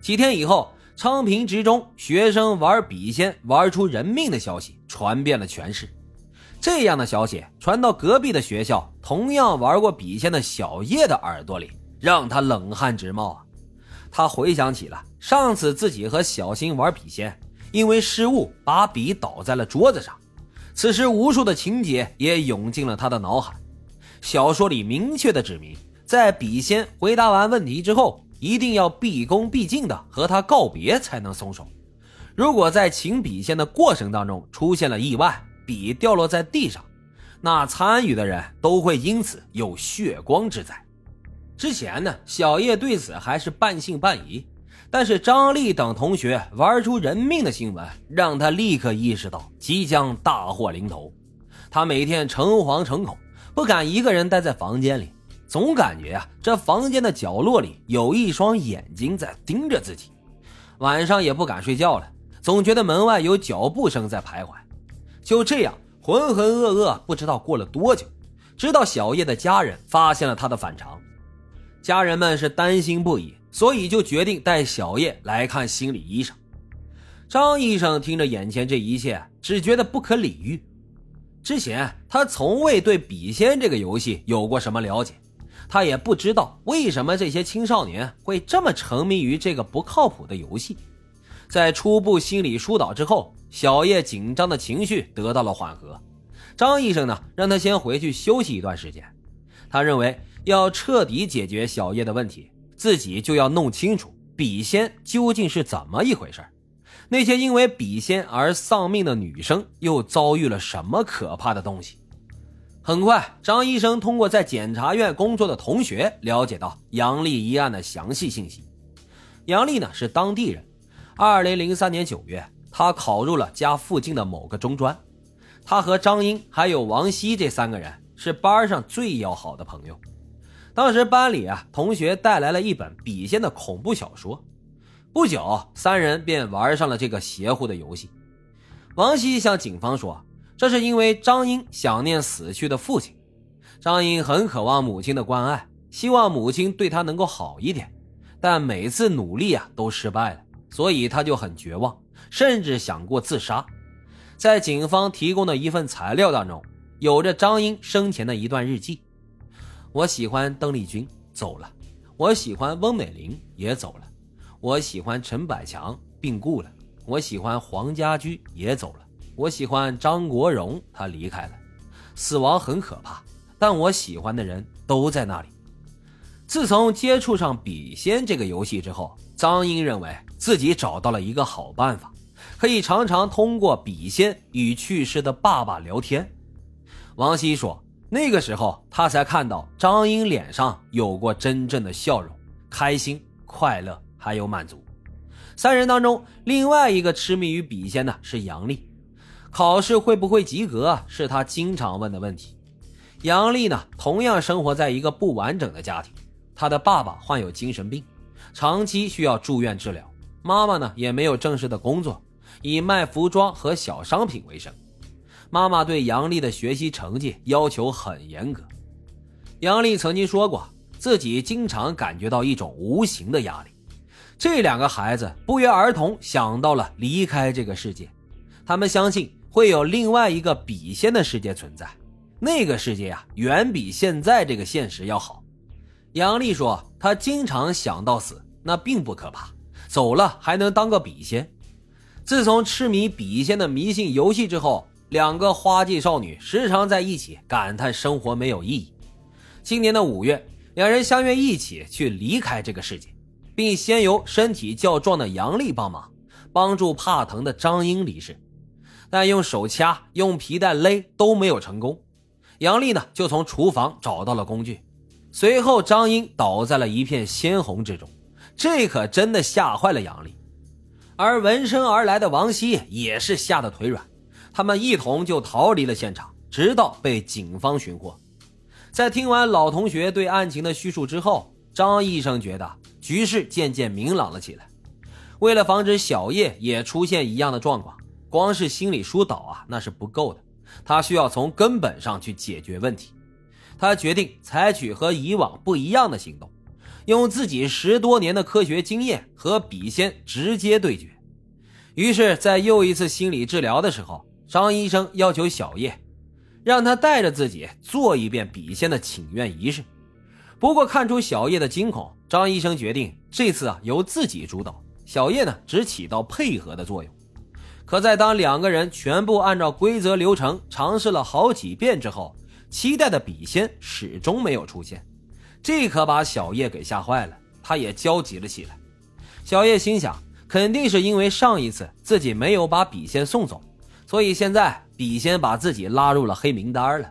几天以后，昌平职中学生玩笔仙玩出人命的消息传遍了全市。这样的消息传到隔壁的学校，同样玩过笔仙的小叶的耳朵里，让他冷汗直冒啊！他回想起了上次自己和小新玩笔仙，因为失误把笔倒在了桌子上。此时，无数的情节也涌进了他的脑海。小说里明确的指明，在笔仙回答完问题之后，一定要毕恭毕敬的和他告别才能松手。如果在请笔仙的过程当中出现了意外，笔掉落在地上，那参与的人都会因此有血光之灾。之前呢，小叶对此还是半信半疑，但是张丽等同学玩出人命的新闻，让他立刻意识到即将大祸临头。他每天诚惶诚恐，不敢一个人待在房间里，总感觉啊，这房间的角落里有一双眼睛在盯着自己。晚上也不敢睡觉了，总觉得门外有脚步声在徘徊。就这样浑浑噩噩，不知道过了多久，直到小叶的家人发现了他的反常，家人们是担心不已，所以就决定带小叶来看心理医生。张医生听着眼前这一切，只觉得不可理喻。之前他从未对笔仙这个游戏有过什么了解，他也不知道为什么这些青少年会这么沉迷于这个不靠谱的游戏。在初步心理疏导之后。小叶紧张的情绪得到了缓和，张医生呢，让他先回去休息一段时间。他认为要彻底解决小叶的问题，自己就要弄清楚笔仙究竟是怎么一回事那些因为笔仙而丧命的女生又遭遇了什么可怕的东西？很快，张医生通过在检察院工作的同学了解到杨丽一案的详细信息。杨丽呢是当地人，二零零三年九月。他考入了家附近的某个中专，他和张英还有王希这三个人是班上最要好的朋友。当时班里啊，同学带来了一本笔仙的恐怖小说，不久三人便玩上了这个邪乎的游戏。王希向警方说，这是因为张英想念死去的父亲，张英很渴望母亲的关爱，希望母亲对他能够好一点，但每次努力啊都失败了，所以他就很绝望。甚至想过自杀，在警方提供的一份材料当中，有着张英生前的一段日记。我喜欢邓丽君，走了；我喜欢翁美玲，也走了；我喜欢陈百强，病故了；我喜欢黄家驹，也走了；我喜欢张国荣，他离开了。死亡很可怕，但我喜欢的人都在那里。自从接触上笔仙这个游戏之后，张英认为自己找到了一个好办法。可以常常通过笔仙与去世的爸爸聊天。王希说：“那个时候，他才看到张英脸上有过真正的笑容，开心、快乐，还有满足。”三人当中，另外一个痴迷于笔仙的是杨丽。考试会不会及格是他经常问的问题。杨丽呢，同样生活在一个不完整的家庭，她的爸爸患有精神病，长期需要住院治疗；妈妈呢，也没有正式的工作。以卖服装和小商品为生，妈妈对杨丽的学习成绩要求很严格。杨丽曾经说过，自己经常感觉到一种无形的压力。这两个孩子不约而同想到了离开这个世界，他们相信会有另外一个笔仙的世界存在，那个世界啊，远比现在这个现实要好。杨丽说，她经常想到死，那并不可怕，走了还能当个笔仙。自从痴迷笔仙的迷信游戏之后，两个花季少女时常在一起感叹生活没有意义。今年的五月，两人相约一起去离开这个世界，并先由身体较壮的杨丽帮忙，帮助怕疼的张英离世。但用手掐、用皮带勒都没有成功。杨丽呢，就从厨房找到了工具。随后，张英倒在了一片鲜红之中，这可真的吓坏了杨丽。而闻声而来的王希也是吓得腿软，他们一同就逃离了现场，直到被警方寻获。在听完老同学对案情的叙述之后，张医生觉得局势渐渐明朗了起来。为了防止小叶也出现一样的状况，光是心理疏导啊那是不够的，他需要从根本上去解决问题。他决定采取和以往不一样的行动，用自己十多年的科学经验和笔仙直接对决。于是，在又一次心理治疗的时候，张医生要求小叶让他带着自己做一遍笔仙的请愿仪式。不过，看出小叶的惊恐，张医生决定这次啊由自己主导，小叶呢只起到配合的作用。可在当两个人全部按照规则流程尝试了好几遍之后，期待的笔仙始终没有出现，这可把小叶给吓坏了，他也焦急了起来。小叶心想。肯定是因为上一次自己没有把笔仙送走，所以现在笔仙把自己拉入了黑名单了。